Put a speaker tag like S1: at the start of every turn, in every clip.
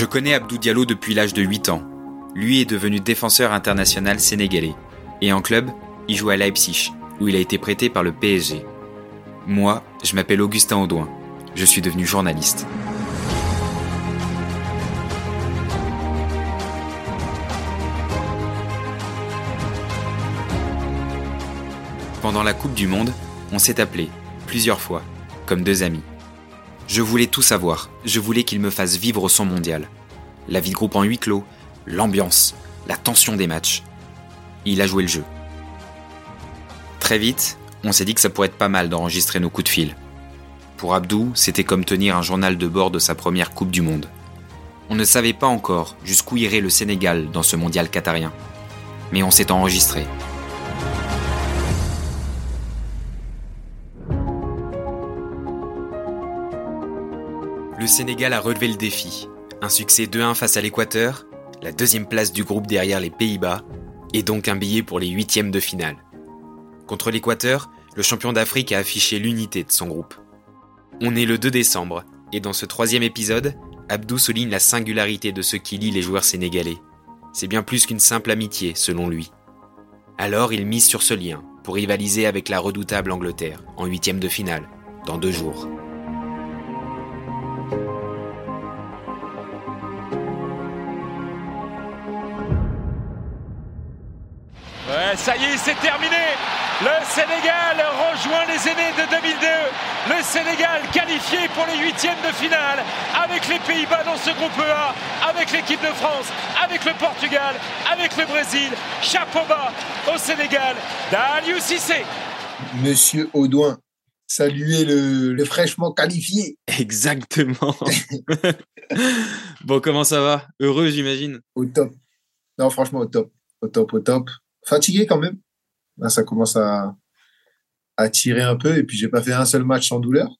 S1: Je connais Abdou Diallo depuis l'âge de 8 ans. Lui est devenu défenseur international sénégalais. Et en club, il joue à Leipzig, où il a été prêté par le PSG. Moi, je m'appelle Augustin Audouin. Je suis devenu journaliste. Pendant la Coupe du Monde, on s'est appelé plusieurs fois, comme deux amis. Je voulais tout savoir, je voulais qu'il me fasse vivre son mondial. La vie de groupe en huis clos, l'ambiance, la tension des matchs. Il a joué le jeu. Très vite, on s'est dit que ça pourrait être pas mal d'enregistrer nos coups de fil. Pour Abdou, c'était comme tenir un journal de bord de sa première Coupe du Monde. On ne savait pas encore jusqu'où irait le Sénégal dans ce mondial qatarien. Mais on s'est enregistré. Le Sénégal a relevé le défi. Un succès 2-1 face à l'Équateur, la deuxième place du groupe derrière les Pays-Bas, et donc un billet pour les huitièmes de finale. Contre l'Équateur, le champion d'Afrique a affiché l'unité de son groupe. On est le 2 décembre, et dans ce troisième épisode, Abdou souligne la singularité de ce qui lie les joueurs sénégalais. C'est bien plus qu'une simple amitié, selon lui. Alors il mise sur ce lien, pour rivaliser avec la redoutable Angleterre, en huitième de finale, dans deux jours.
S2: Ouais, ça y est, c'est terminé. Le Sénégal rejoint les aînés de 2002. Le Sénégal qualifié pour les huitièmes de finale avec les Pays-Bas dans ce groupe A, avec l'équipe de France, avec le Portugal, avec le Brésil. Chapeau bas au Sénégal d'Aliou Cissé.
S3: Monsieur Audouin, saluez le, le fraîchement qualifié.
S1: Exactement. bon, comment ça va? Heureux, j'imagine
S3: Au top. Non, franchement, au top. Au top, au top. Fatigué quand même. Là, ça commence à, à tirer un peu. Et puis, j'ai pas fait un seul match sans douleur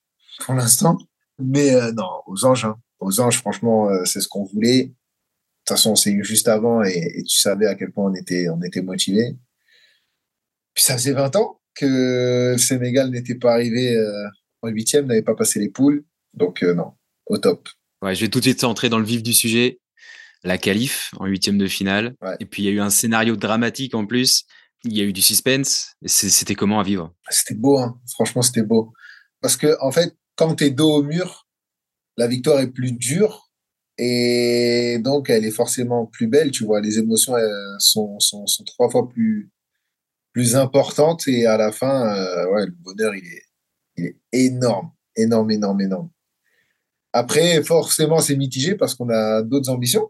S3: pour l'instant. Mais euh, non, aux anges. hein. Aux anges, franchement, euh, c'est ce qu'on voulait. De toute façon, on s'est eu juste avant et, tu savais à quel point on était, on était motivés. Puis ça faisait 20 ans que le Sénégal n'était pas arrivé euh, en huitième, n'avait pas passé les poules. Donc, non, au top.
S1: Ouais, je vais tout de suite entrer dans le vif du sujet. La qualif en huitième de finale.
S3: Ouais.
S1: Et puis il y a eu un scénario dramatique en plus. Il y a eu du suspense. C'était comment à vivre?
S3: C'était beau, hein. franchement, c'était beau. Parce que, en fait, quand tu es dos au mur, la victoire est plus dure et donc elle est forcément plus belle, tu vois. Les émotions elles sont, sont, sont trois fois plus, plus importantes et à la fin, euh, ouais, le bonheur, il est, il est énorme, énorme, énorme, énorme. Après, forcément, c'est mitigé parce qu'on a d'autres ambitions.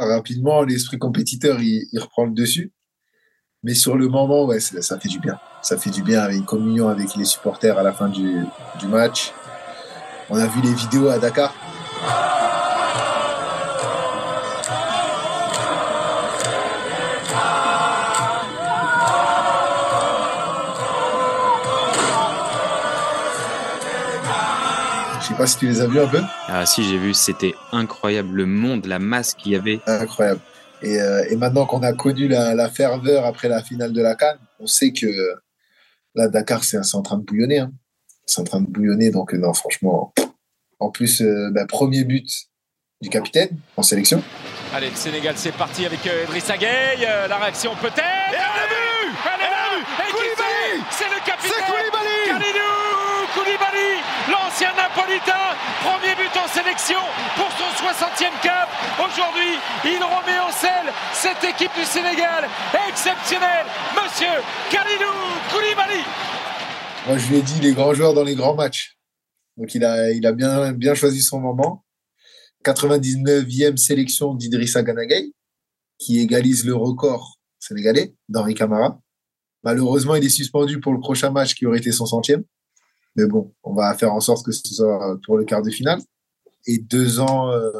S3: Rapidement, l'esprit compétiteur, il, reprend le dessus. Mais sur le moment, ouais, ça, fait du bien. Ça fait du bien avec une communion avec les supporters à la fin du match. On a vu les vidéos à Dakar. Pas si tu les as vus un peu.
S1: Ah si, j'ai vu, c'était incroyable. Le monde, la masse qu'il y avait.
S3: Incroyable. Et, euh, et maintenant qu'on a connu la, la ferveur après la finale de la Cannes, on sait que là, Dakar, c'est en train de bouillonner. hein. C'est en train de bouillonner. Donc, euh, non, franchement. En plus, euh, bah, premier but du capitaine en sélection.
S2: Allez, le Sénégal, c'est parti avec euh, Idrissa Gueye. Euh, la réaction peut-être. Et on a vu Elle est là Et qui
S4: Koulibaly
S2: c'est C'est le capitaine
S4: C'est Koulibaly
S2: Kalidou Koulibaly, Napolitain, premier but en sélection pour son 60e cap. Aujourd'hui, il remet en selle cette équipe du Sénégal exceptionnelle, monsieur Kalidou Koulibaly.
S3: Moi, je lui ai dit les grands joueurs dans les grands matchs. Donc, il a, il a bien, bien choisi son moment. 99e sélection d'Idrissa Ganagay, qui égalise le record sénégalais d'Henri Camara. Malheureusement, il est suspendu pour le prochain match qui aurait été son centième. Mais bon, on va faire en sorte que ce soit pour le quart de finale. Et deux ans, euh,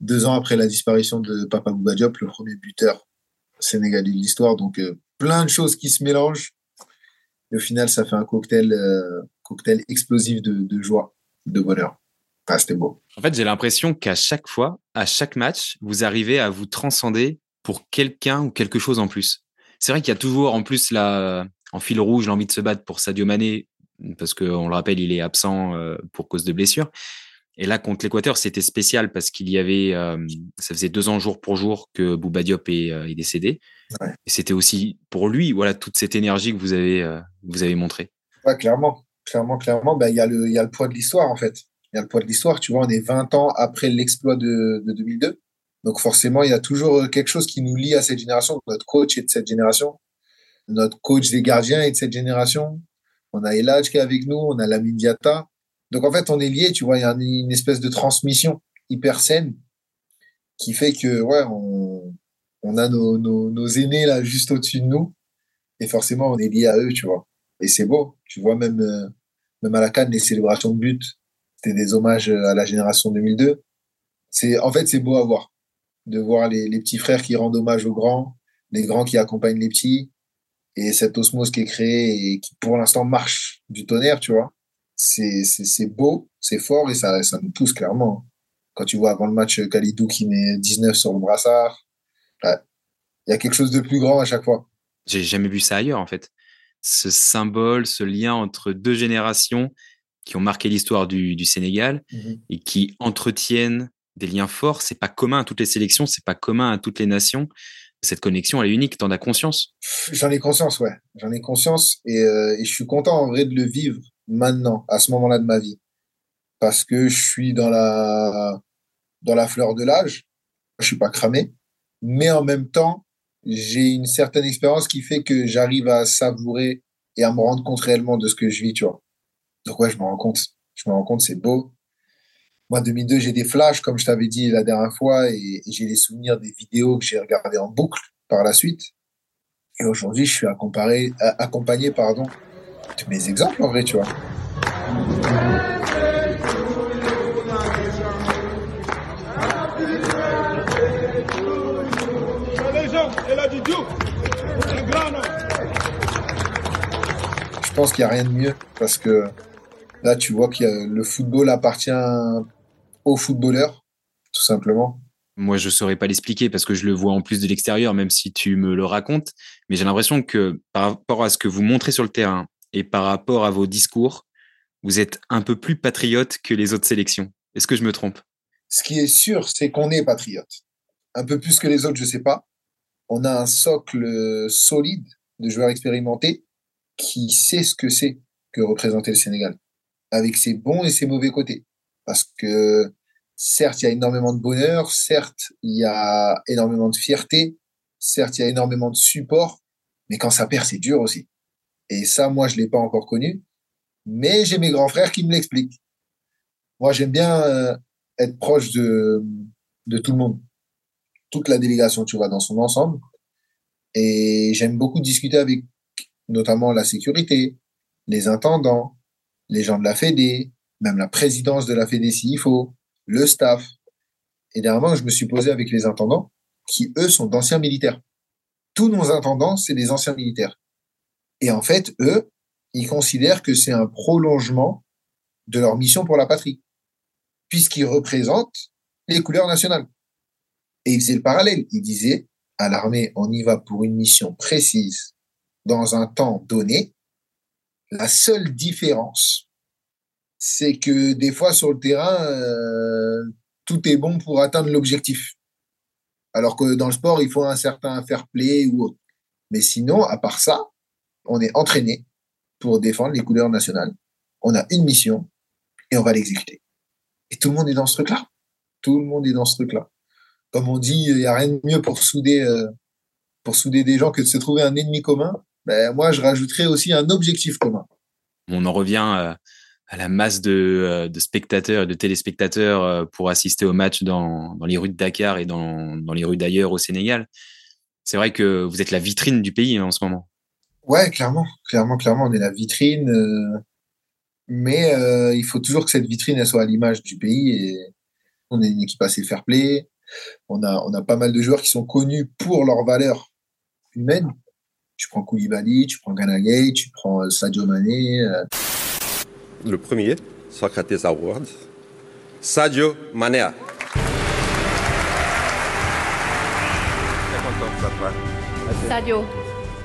S3: deux après la disparition de Papa Bouba Diop, le premier buteur sénégalais de l'histoire. Donc, euh, plein de choses qui se mélangent. Et au final, ça fait un cocktail, euh, cocktail explosif de, joie, de bonheur. Ah, c'était beau.
S1: En fait, j'ai l'impression qu'à chaque fois, à chaque match, vous arrivez à vous transcender pour quelqu'un ou quelque chose en plus. C'est vrai qu'il y a toujours en plus en fil rouge l'envie de se battre pour Sadio Mané parce qu'on le rappelle, il est absent euh, pour cause de blessure. Et là, contre l'Équateur, c'était spécial parce qu'il y avait, ça faisait deux ans jour pour jour que Bouba Diop est, décédé. Et c'était aussi pour lui, voilà, toute cette énergie que vous avez, vous avez montrée.
S3: Ouais, clairement, clairement, clairement. Ben, il y a le, il y a le poids de l'histoire en fait. Il y a le poids de l'histoire. Tu vois, on est 20 ans après l'exploit de, de 2002. Donc forcément, il y a toujours quelque chose qui nous lie à cette génération. Notre coach est de cette génération. Notre coach des gardiens est de cette génération. On a Eladj qui est avec nous. On a Lamine Diata. Donc en fait, on est liés, tu vois, il y a une espèce de transmission hyper saine qui fait que, ouais, on, a nos, aînés là juste au-dessus de nous et forcément on est lié à eux, tu vois. Et c'est beau, tu vois, même, euh, même à la Cannes, les célébrations de but, c'était des hommages à la génération 2002. C'est, en fait, c'est beau à voir, de voir les petits frères qui rendent hommage aux grands, les grands qui accompagnent les petits, et cette osmose qui est créée et qui pour l'instant marche du tonnerre, tu vois c'est beau, c'est fort et ça, ça nous pousse clairement. Quand tu vois avant le match Khalidou qui met 19 sur le brassard, il y a quelque chose de plus grand à chaque fois.
S1: J'ai jamais vu ça ailleurs en fait. Ce symbole, ce lien entre deux générations qui ont marqué l'histoire du, du, Sénégal mhm. et qui entretiennent des liens forts. C'est pas commun à toutes les sélections, c'est pas commun à toutes les nations. Cette connexion, elle est unique. T'en as conscience?
S3: J'en ai conscience, ouais. J'en ai conscience et, euh, et, je suis content en vrai de le vivre maintenant, à ce moment-là de ma vie. Parce que je suis dans la, dans la fleur de l'âge. Je suis pas cramé. Mais en même temps, j'ai une certaine expérience qui fait que j'arrive à savourer et à me rendre compte réellement de ce que je vis, tu vois. Donc ouais, je me rends compte. Je me rends compte, c'est beau. Moi, 2002, j'ai des flashs, comme je t'avais dit la dernière fois, et, j'ai des souvenirs des vidéos que j'ai regardées en boucle par la suite. Et aujourd'hui, je suis accompagné, accompagné pardon, mes exemples en vrai, tu vois. Je pense qu'il n'y a rien de mieux parce que là, tu vois que le football appartient aux footballeurs, tout simplement.
S1: Moi, je ne saurais pas l'expliquer parce que je le vois en plus de l'extérieur, même si tu me le racontes. Mais j'ai l'impression que par rapport à ce que vous montrez sur le terrain et par rapport à vos discours, vous êtes un peu plus patriote que les autres sélections. Est-ce que je me trompe?
S3: Ce qui est sûr, c'est qu'on est patriote. Un peu plus que les autres, je sais pas. On a un socle solide de joueurs expérimentés qui sait ce que c'est que représenter le Sénégal, avec ses bons et ses mauvais côtés. Parce que certes, il y a énormément de bonheur, certes, il y a énormément de fierté, certes, il y a énormément de support, mais quand ça perd, c'est dur aussi. Et ça, moi, je l'ai pas encore connu. Mais j'ai mes grands frères qui me l'expliquent. Moi, j'aime bien euh, être proche de, de tout le monde. Toute la délégation, tu vois, dans son ensemble. Et j'aime beaucoup discuter avec notamment la sécurité, les intendants, les gens de la Fédé, même la présidence de la Fédé s'il faut, le staff. Et dernièrement, je me suis posé avec les intendants qui, eux, sont d'anciens militaires. Tous nos intendants, c'est des anciens militaires. Et en fait, eux, ils considèrent que c'est un prolongement de leur mission pour la patrie, puisqu'ils représentent les couleurs nationales. Et ils faisaient le parallèle. Ils disaient, à l'armée, on y va pour une mission précise, dans un temps donné. La seule différence, c'est que des fois sur le terrain, euh, tout est bon pour atteindre l'objectif. Alors que dans le sport, il faut un certain fair play ou autre. Mais sinon, à part ça, on est entraîné pour défendre les couleurs nationales. On a une mission et on va l'exécuter. Et tout le monde est dans ce truc-là. Tout le monde est dans ce truc-là. Comme on dit, il n'y a rien de mieux pour souder, euh, pour souder des gens que de se trouver un ennemi commun. Ben, moi, je rajouterais aussi un objectif commun.
S1: On en revient euh, à la masse de, euh, spectateurs et de téléspectateurs pour assister au match dans, dans les rues de Dakar et dans, dans les rues d'ailleurs au Sénégal. C'est vrai que vous êtes la vitrine du pays hein, en ce moment.
S3: Ouais, clairement, clairement, clairement, on est la vitrine. Euh, mais euh, il faut toujours que cette vitrine elle soit à l'image du pays. Et on est une équipe assez fair play. On a, on a pas mal de joueurs qui sont connus pour leurs valeurs humaines. Tu prends Koulibaly, tu prends Ganagay, tu prends euh, Sadio Mané.
S4: Le premier, Socrates Award, Sadio Mané.
S5: Sadio.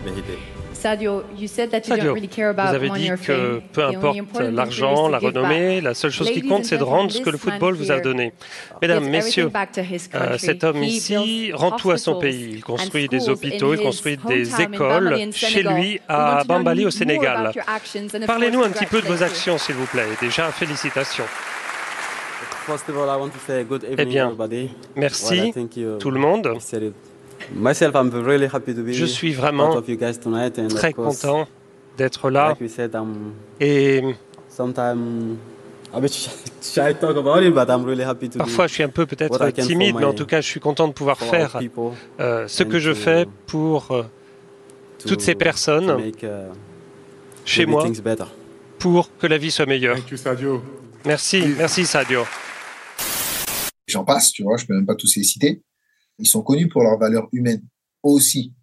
S4: Mérité.
S5: Sadio, vous avez
S6: dit que peu importe l'argent, la renommée, la seule chose qui compte, c'est de rendre ce que le football vous a donné. Mesdames, messieurs, euh, cet homme ici rend tout à son pays. Il construit des hôpitaux, il construit des écoles chez lui à Bambali au Sénégal. Parlez-nous un petit peu de vos actions, s'il vous plaît. Déjà, félicitations. Eh bien, merci tout le monde. Je suis vraiment très content d'être là. Et parfois je suis un peu peut-être timide, mais en tout cas je suis content de pouvoir faire euh, ce que je fais pour euh, toutes ces personnes uh, chez moi pour que la vie soit meilleure. Merci, merci Sadio.
S3: J'en passe, tu vois, je peux même pas tous les citer. Ils sont connus pour leur valeur humaine aussi.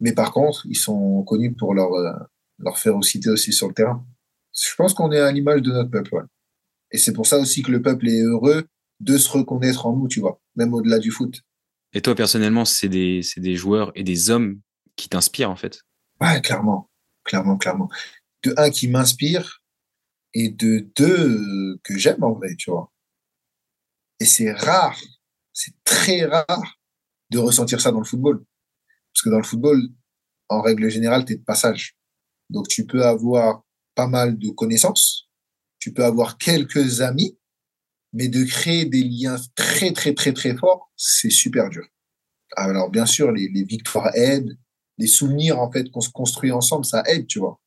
S3: Mais par contre, ils sont connus pour leur, euh, leur férocité aussi sur le terrain. Je pense qu'on est à l'image de notre peuple. Et c'est pour ça aussi que le peuple est heureux de se reconnaître en nous, tu vois, même au-delà du foot.
S1: Et toi, personnellement, c'est des, des joueurs et des hommes qui t'inspirent, en fait?
S3: Ouais, clairement. Clairement, clairement. De un, qui m'inspire, et de deux, que j'aime en vrai, tu vois. Et c'est rare, c'est très rare de ressentir ça dans le football. Parce que dans le football, en règle générale, tu es de passage. Donc tu peux avoir pas mal de connaissances, tu peux avoir quelques amis, mais de créer des liens très, très, très, très forts, c'est super dur. Alors bien sûr, les, victoires aident, les souvenirs en fait qu'on se construit ensemble, ça aide, tu vois.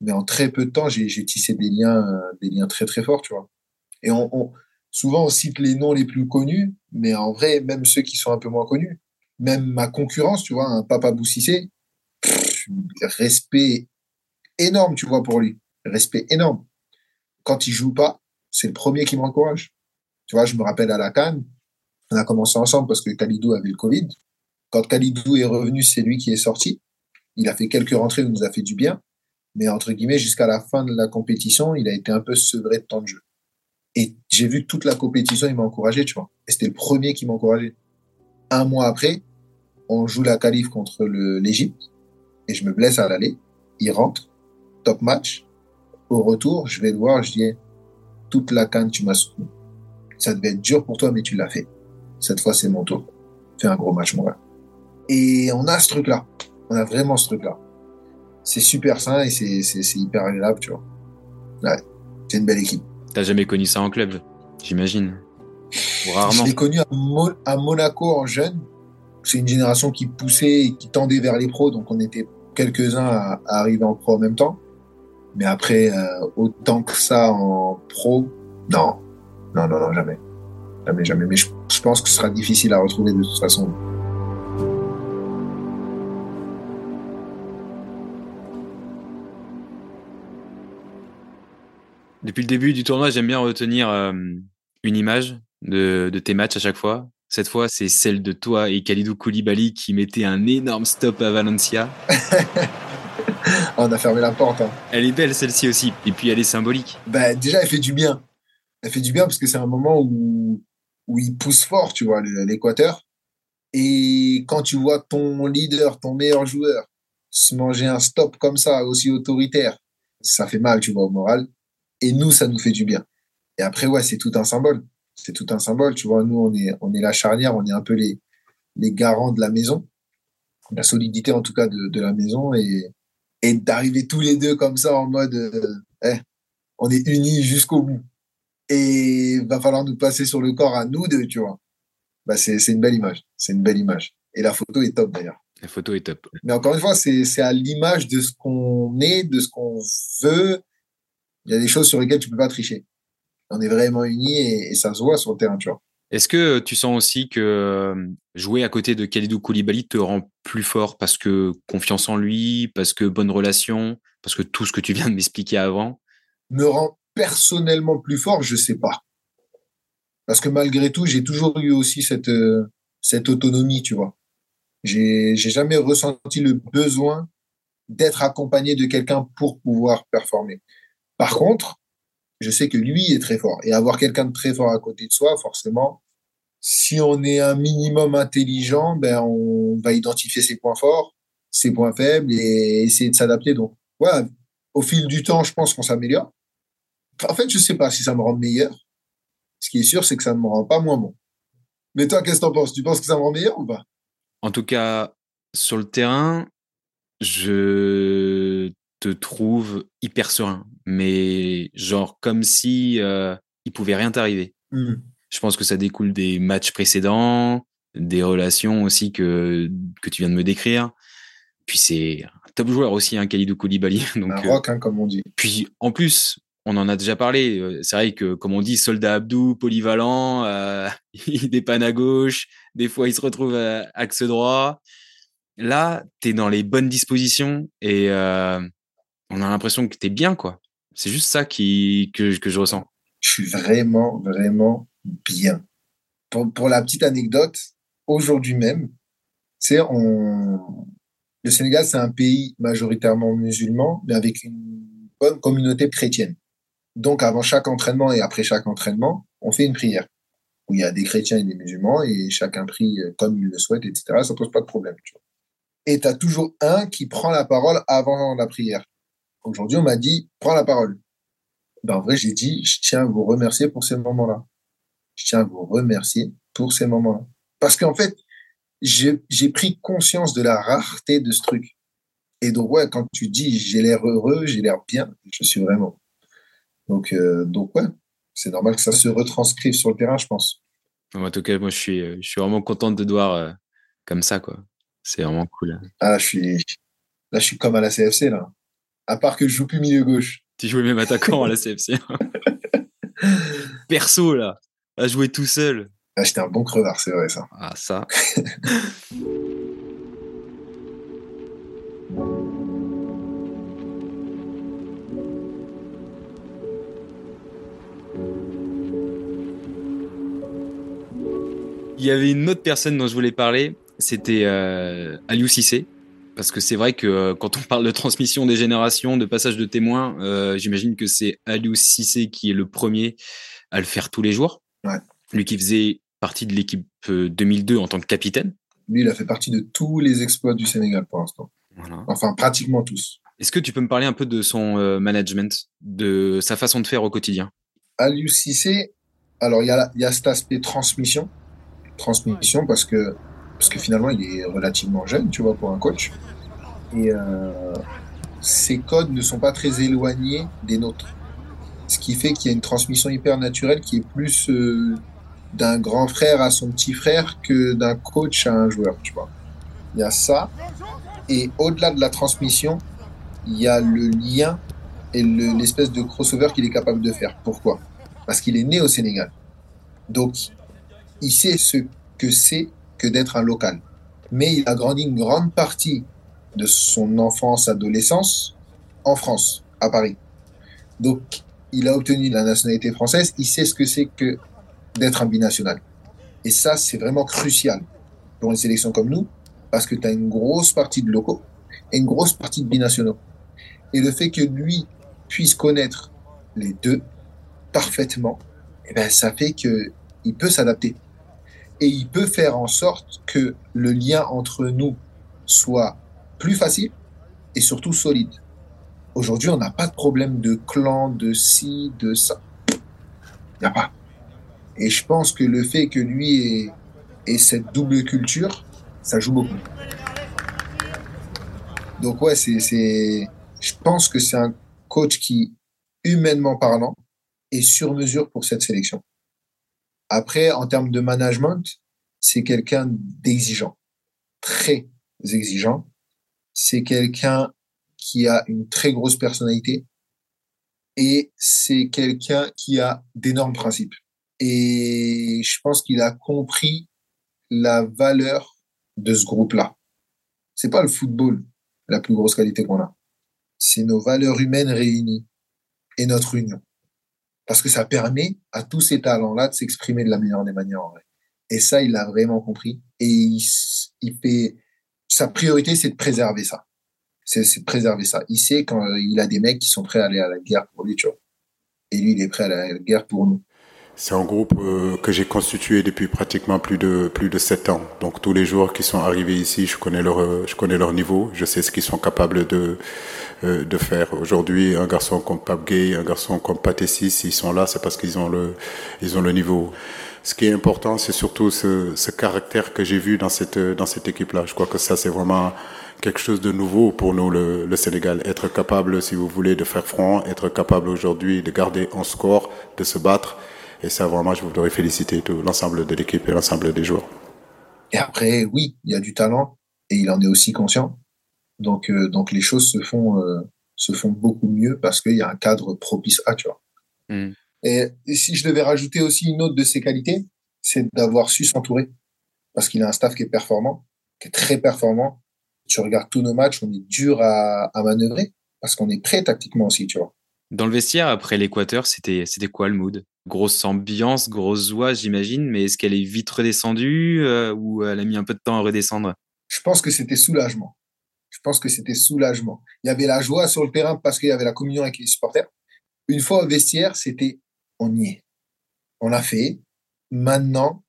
S3: Mais en très peu de temps, j'ai tissé des liens, des liens très, très forts, tu vois. Et on, souvent on cite les noms les plus connus, mais en vrai, même ceux qui sont un peu moins connus, même ma concurrence, tu vois, un Papa Boussissé, respect énorme, tu vois, pour lui. Respect énorme. Quand il joue pas, c'est le premier qui m'encourage. Tu vois, je me rappelle à la Cannes, on a commencé ensemble parce que Khalidou avait le Covid. Quand Khalidou est revenu, c'est lui qui est sorti. Il a fait quelques rentrées, il nous a fait du bien. Mais entre guillemets, jusqu'à la fin de la compétition, il a été un peu sevré de temps de jeu. Et j'ai vu toute la compétition, il m'a encouragé, tu vois. Et c'était le premier qui m'a encouragé. Un mois après, on joue la qualif contre l'Égypte et je me blesse à l'aller. Il rentre, top match. Au retour, je vais le voir, je dis toute la canne, tu m'as soutenu. Ça devait être dur pour toi, mais tu l'as fait. Cette fois, c'est mon tour. Fais un gros match, mon gars. Et on a ce truc-là. On a vraiment ce truc-là. C'est super sain et c'est hyper agréable, tu vois. Ouais, c'est une belle équipe.
S1: T'as jamais connu ça en club, j'imagine. Rarement.
S3: Je l'ai connu à, Monaco en jeune. C'est une génération qui poussait et qui tendait vers les pros, donc on était quelques-uns à, arriver en pro en même temps. Mais après, euh, autant que ça en pro, non. Non, non, non, jamais. Jamais, jamais. Mais je, je pense que ce sera difficile à retrouver de toute façon.
S1: Depuis le début du tournoi, j'aime bien retenir euh, une image de, tes matchs à chaque fois. Cette fois, c'est celle de toi et Khalidou Koulibaly qui mettait un énorme stop à Valencia.
S3: On a fermé la porte. Hein.
S1: Elle est belle celle-ci aussi. Et puis elle est symbolique.
S3: Ben, déjà, elle fait du bien. Elle fait du bien parce que c'est un moment où, où il pousse fort, tu vois, l'Équateur. Et quand tu vois ton leader, ton meilleur joueur, se manger un stop comme ça, aussi autoritaire, ça fait mal, tu vois, au moral. Et nous, ça nous fait du bien. Et après, ouais, c'est tout un symbole. C'est tout un symbole. Tu vois, nous, on est, on est la charnière, on est un peu les, les garants de la maison, la solidité en tout cas de, de la maison. Et, et d'arriver tous les deux comme ça en mode, euh, eh, on est unis jusqu'au bout. Et va falloir nous passer sur le corps à nous deux, tu vois. Bah, c'est, une belle image. C'est une belle image. Et la photo est top d'ailleurs.
S1: La photo est top.
S3: Mais encore une fois, c'est, c'est à l'image de ce qu'on est, de ce qu'on veut, il y a des choses sur lesquelles tu peux pas tricher. On est vraiment unis et, ça se voit sur le terrain, tu vois.
S1: Est-ce que tu sens aussi que euh, jouer à côté de Khalidou Koulibaly te rend plus fort parce que confiance en lui, parce que bonne relation, parce que tout ce que tu viens de m'expliquer avant?
S3: Me rend personnellement plus fort, je sais pas. Parce que malgré tout, j'ai toujours eu aussi cette, euh, cette autonomie, tu vois. J'ai jamais ressenti le besoin d'être accompagné de quelqu'un pour pouvoir performer. Par contre, je sais que lui est très fort. Et avoir quelqu'un de très fort à côté de soi, forcément, si on est un minimum intelligent, ben on va identifier ses points forts ses points faibles et essayer de s'adapter. Donc, voilà, au fil du temps, je pense qu'on s'améliore. En fait, je sais pas si ça me rend meilleur. Ce qui est sûr, c'est que ça ne me rend pas moins bon. Mais toi, qu'est-ce que t'en penses? Tu penses que ça me rend meilleur ou pas?
S1: En tout cas, sur le terrain, je te trouve hyper serein. Mais genre comme si euh, il pouvait rien t'arriver.
S3: Hmm.
S1: Je pense que ça découle des matchs précédents, des relations aussi que, que tu viens de me décrire. Puis c'est un top joueur aussi, un hein, Khalidou Koulibaly. Donc,
S3: un rock, hein, comme on dit.
S1: Puis en plus, on en a déjà parlé. Euh, c'est vrai que, comme on dit, soldat Abdou, polyvalent, euh, il dépanne à gauche, des fois il se retrouve à axe droit. Là, tu es dans les bonnes dispositions et euh, on a l'impression que tu es bien, quoi. C'est juste ça qui, que, je ressens.
S3: Je suis vraiment, vraiment bien. Pour, pour la petite anecdote, aujourd'hui même, c'est on, le Sénégal, c'est un pays majoritairement musulman, mais avec une bonne communauté chrétienne. Donc, avant chaque entraînement et après chaque entraînement, on fait une prière où il y a des chrétiens et des musulmans et chacun prie euh, comme il le souhaite, etc. Ça pose pas de problème. Et tu as toujours un qui prend la parole avant la prière. Aujourd'hui, on m'a dit, prends la parole. Ben, en vrai, j'ai dit, je tiens à vous remercier pour ces moments-là. Je tiens à vous remercier pour ces moments-là. Parce qu'en fait, j'ai pris conscience de la rareté de ce truc. Et donc, ouais, quand tu dis j'ai l'air heureux, j'ai l'air bien, je suis vraiment. Donc, euh, donc ouais, c'est normal que ça se retranscrive sur le terrain, je pense.
S1: En tout cas, moi, je suis, je suis vraiment content de te voir euh, comme ça, quoi. C'est vraiment cool.
S3: Ah, je suis, là, je suis comme à la CFC, là. À part que je joue plus milieu gauche.
S1: Tu jouais même attaquant à la CFC. Perso, là. À jouer tout seul.
S3: Ah, j'étais un bon crevard, c'est vrai, ça.
S1: Ah, ça. Il y avait une autre personne dont je voulais parler, c'était euh, Aliou Cissé. Parce que c'est vrai que euh, quand on parle de transmission des générations, de passage de témoins, euh, j'imagine que c'est Aliou Cissé qui est le premier à le faire tous les jours.
S3: Ouais.
S1: Lui qui faisait partie de l'équipe 2002 en tant que capitaine.
S3: Lui, il a fait partie de tous les exploits du Sénégal pour l'instant. Enfin, pratiquement tous.
S1: Est-ce que tu peux me parler un peu de son management, de sa façon de faire au quotidien?
S3: Aliou Cissé, alors il y a cet aspect transmission transmission parce que, parce que finalement, il est relativement jeune, tu vois, pour un coach. Et euh, ses codes ne sont pas très éloignés des nôtres. Ce qui fait qu'il y a une transmission hyper naturelle qui est plus euh, d'un grand frère à son petit frère que d'un coach à un joueur, tu vois. Il y a ça. Et au-delà de la transmission, il y a le lien et l'espèce de crossover qu'il est capable de faire. Pourquoi? Parce qu'il est né au Sénégal. Donc, il sait ce que c'est que d'être un local. Mais il a grandi une grande partie de son enfance, adolescence en France, à Paris. Donc, il a obtenu la nationalité française. Il sait ce que c'est que d'être un binational. Et ça, c'est vraiment crucial pour une sélection comme nous, parce que tu as une grosse partie de locaux et une grosse partie de binationaux. Et le fait que lui puisse connaître les deux parfaitement, eh ben, ça fait qu'il peut s'adapter et il peut faire en sorte que le lien entre nous soit plus facile et surtout solide. Aujourd'hui, on n'a pas de problème de clan, de ci, de ça. Il n'y a pas. Et je pense que le fait que lui ait, cette double culture, ça joue beaucoup. Donc ouais, c'est, je pense que c'est un coach qui, humainement parlant, est sur mesure pour cette sélection. Après, en termes de management, c'est quelqu'un d'exigeant, très exigeant. C'est quelqu'un qui a une très grosse personnalité et c'est quelqu'un qui a d'énormes principes. Et je pense qu'il a compris la valeur de ce groupe-là. C'est pas le football la plus grosse qualité qu'on a. C'est nos valeurs humaines réunies et notre union parce que ça permet à tous ces talents-là de s'exprimer de la meilleure des manières. Et ça, il l'a vraiment compris. Et il, il, fait sa priorité, c'est de préserver ça. C'est de préserver ça. Il sait quand il a des mecs qui sont prêts à aller à la guerre pour lui, tu vois. Et lui, il est prêt à aller à la guerre pour nous.
S5: C'est un groupe euh, que j'ai constitué depuis pratiquement plus de plus de sept ans. Donc tous les joueurs qui sont arrivés ici, je connais leur euh, je connais leur niveau, je sais ce qu'ils sont capables de euh, de faire. Aujourd'hui, un garçon comme Pape Gay, un garçon comme Patessis, s'ils sont là, c'est parce qu'ils ont le ils ont le niveau. Ce qui est important, c'est surtout ce, ce caractère que j'ai vu dans cette dans cette équipe-là. Je crois que ça, c'est vraiment quelque chose de nouveau pour nous, le, le, Sénégal. Être capable, si vous voulez, de faire front, être capable aujourd'hui de garder un score, de se battre et ça, vraiment, je voudrais féliciter tout l'ensemble de l'équipe et l'ensemble des joueurs.
S3: Et après, oui, il y a du talent et il en est aussi conscient. Donc, euh, donc les choses se font, euh, se font beaucoup mieux parce qu'il y a un cadre propice à, tu vois. Hmm. Et, si je devais rajouter aussi une autre de ses qualités, c'est d'avoir su s'entourer. Parce qu'il a un staff qui est performant, qui est très performant. Tu regardes tous nos matchs, on est dur à, à manœuvrer parce qu'on est prêt tactiquement aussi, tu vois.
S1: Dans le vestiaire, après l'Équateur, c'était, c'était quoi le mood? Grosse ambiance, grosse joie, j'imagine, mais est-ce qu'elle est vite redescendue euh, ou elle a mis un peu de temps à redescendre?
S3: Je pense que c'était soulagement. Je pense que c'était soulagement. Il y avait la joie sur le terrain parce qu'il y avait la communion avec les supporters. Une fois au vestiaire, c'était on y est. On l'a fait. Maintenant,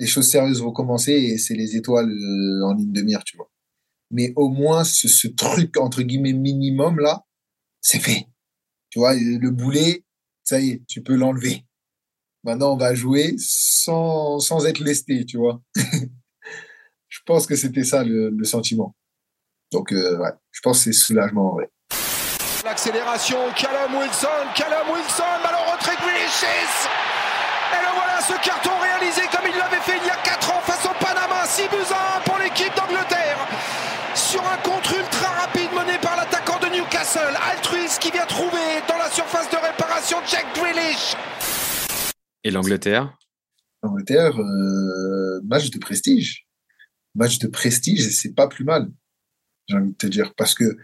S3: les choses sérieuses vont commencer et c'est les étoiles euh, en ligne de mire, tu vois. Mais au moins, ce, ce truc, entre guillemets, minimum, là, c'est fait. Tu vois, le boulet, ça y est, tu peux l'enlever. Maintenant, on va jouer sans, être lesté, tu vois. je pense que c'était ça le, sentiment. Donc, euh, je pense que c'est soulagement en vrai.
S7: L'accélération, Callum Wilson, Callum Wilson, ballon retrait Grealish. Et le voilà, ce carton réalisé comme il l'avait fait il y a 4 ans face au Panama. 6 buts à 1 pour l'équipe d'Angleterre. Sur un contre ultra rapide mené par l'attaquant de Newcastle, Altruis qui vient trouver dans la surface de réparation Jack Grealish.
S1: Et l'Angleterre?
S3: L'Angleterre, euh, match de prestige. Match de prestige, c'est pas plus mal, j'ai envie de te dire. Parce que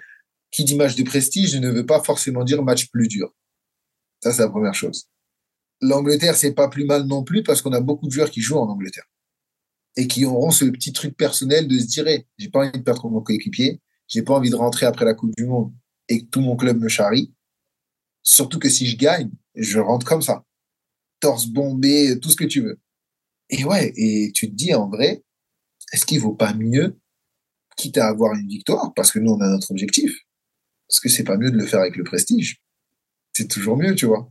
S3: qui dit match de prestige ne veut pas forcément dire match plus dur. Ça, c'est la première chose. L'Angleterre, c'est pas plus mal non plus parce qu'on a beaucoup de joueurs qui jouent en Angleterre et qui auront ce petit truc personnel de se dire j'ai pas envie de perdre mon coéquipier, j'ai pas envie de rentrer après la Coupe du Monde et que tout mon club me charrie. Surtout que si je gagne, je rentre comme ça. Torse bombé, tout ce que tu veux. Et ouais, et tu te dis en vrai, est-ce qu'il vaut pas mieux, quitte à avoir une victoire, parce que nous on a notre objectif, est-ce que c'est pas mieux de le faire avec le prestige C'est toujours mieux, tu vois.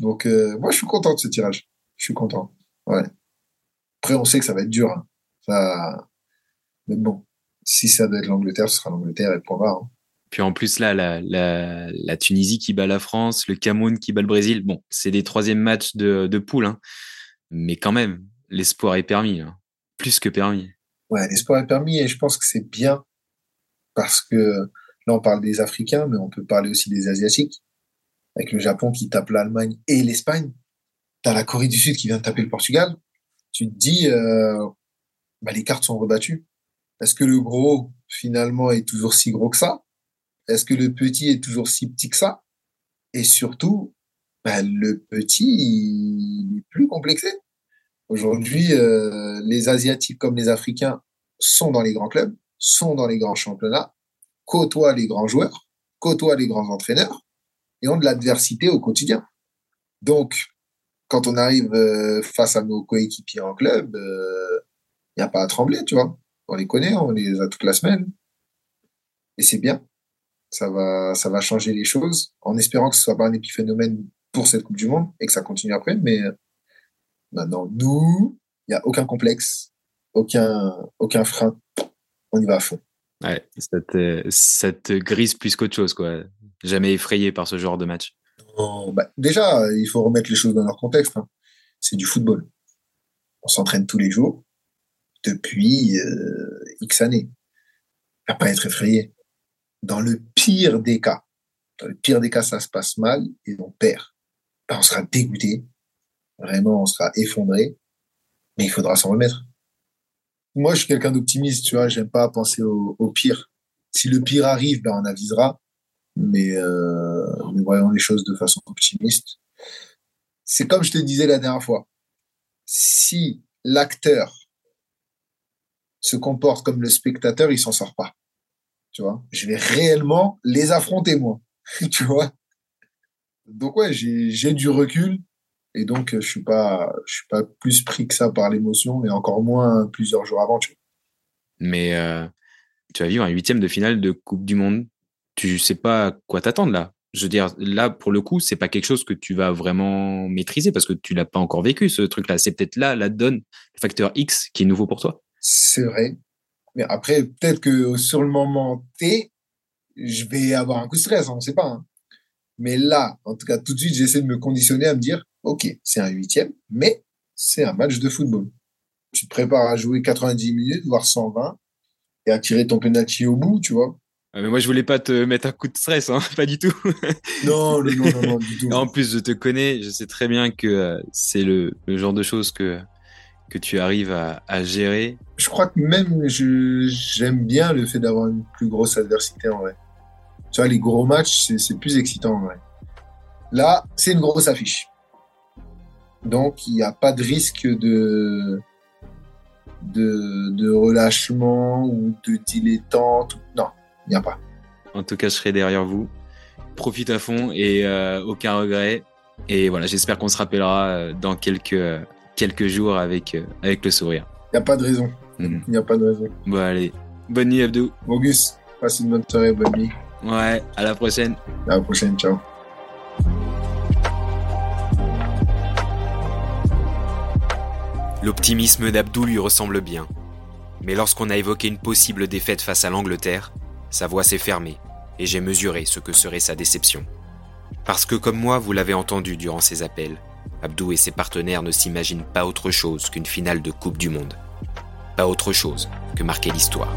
S3: Donc euh, moi je suis content de ce tirage. Je suis content. Ouais. Après on sait que ça va être dur. Hein. Ça... Mais bon, si ça doit être l'Angleterre, ce sera l'Angleterre et point barre.
S1: Puis en plus, là, la, Tunisie qui bat la France, le Cameroun qui bat le Brésil, bon, c'est des troisièmes matchs de, de poule, hein. mais quand même, l'espoir est permis, hein. plus que permis.
S3: Ouais, l'espoir est permis et je pense que c'est bien parce que là, on parle des Africains, mais on peut parler aussi des Asiatiques, avec le Japon qui tape l'Allemagne et l'Espagne. T'as la Corée du Sud qui vient de taper le Portugal. Tu te dis, euh, bah, les cartes sont rebattues. Est-ce que le gros, finalement, est toujours si gros que ça? Est-ce que le petit est toujours si petit que ça? Et surtout, bah, le petit, il est plus complexé. Aujourd'hui, euh, les Asiatiques comme les Africains sont dans les grands clubs, sont dans les grands championnats, côtoient les grands joueurs, côtoient les grands entraîneurs et ont de l'adversité au quotidien. Donc, quand on arrive euh, face à nos coéquipiers en club, il euh, n'y a pas à trembler, tu vois on les connaît, on les a toute la semaine. Et c'est bien. Ça va, ça va changer les choses en espérant que ce soit pas un épiphénomène pour cette Coupe du Monde et que ça continue après. Mais euh, maintenant, nous, il n'y a aucun complexe, aucun, aucun frein. On y va à fond.
S1: Ouais, cette, euh, cette grise plus qu'autre chose, quoi. Jamais effrayé par ce genre de match.
S3: Bah, déjà, il faut remettre les choses dans leur contexte. Hein. C'est du football. On s'entraîne tous les jours depuis euh, X années. À pas être effrayé. Dans le pire des cas, dans le pire des cas, ça se passe mal et on perd. Ben, on sera dégoûté. Vraiment, on sera effondré. Mais il faudra s'en remettre. Moi, je suis quelqu'un d'optimiste, tu vois. J'aime pas penser au, pire. Si le pire arrive, ben, on avisera. Mais, euh, mais voyons les choses de façon optimiste. C'est comme je te disais la dernière fois. Si l'acteur se comporte comme le spectateur, il s'en sort pas. Tu vois, je vais réellement les affronter moi. tu vois. Donc ouais, j'ai du recul Et donc, je suis pas, je suis pas plus pris que ça par l'émotion, et encore moins plusieurs jours avant. Tu vois.
S1: Mais euh, tu vas vivre un huitième de finale de Coupe du Monde. Tu sais pas quoi t'attendre là. Je veux dire, là, pour le coup, c'est pas quelque chose que tu vas vraiment maîtriser parce que tu l'as pas encore vécu, ce truc-là. C'est peut-être là, la donne, le facteur X qui est nouveau pour toi.
S3: C'est vrai. Mais après, peut-être que sur le moment T, je vais avoir un coup de stress, on ne sait pas. Hein. Mais là, en tout cas, tout de suite, j'essaie de me conditionner à me dire, OK, c'est un huitième, mais c'est un match de football. Tu te prépares à jouer 90 minutes, voire 120, et à tirer ton penalty au bout, tu vois.
S1: Ah, mais moi, je voulais pas te mettre un coup de stress, hein, pas du tout.
S3: non, non, non, non, du tout.
S1: En plus, je te connais, je sais très bien que euh, c'est le, le, genre de choses que, que tu arrives à, à gérer.
S3: Je crois que même j'aime bien le fait d'avoir une plus grosse adversité en vrai. Tu vois, les gros matchs, c'est plus excitant en vrai. Là, c'est une grosse affiche. Donc, il n'y a pas de risque de, de, de relâchement ou de dilettante. Non, il n'y a pas.
S1: En tout cas, je serai derrière vous. Profite à fond et euh, aucun regret. Et voilà, j'espère qu'on se rappellera euh, dans quelques, quelques jours avec, euh, avec le sourire.
S3: Il n'y a pas de raison. Mhm. Il n'y a pas de raison.
S1: Bon, allez. Bonne nuit, Abdou.
S3: Auguste, passe une bonne soirée, bonne nuit.
S1: Ouais, à la prochaine.
S3: À la prochaine, ciao.
S1: L'optimisme d'Abdou lui ressemble bien. Mais lorsqu'on a évoqué une possible défaite face à l'Angleterre, sa voix s'est fermée et j'ai mesuré ce que serait sa déception. Parce que comme moi, vous l'avez entendu durant ces appels, Abdou et ses partenaires ne s'imaginent pas autre chose qu'une finale de Coupe du Monde. Pas autre chose que marquer l'histoire.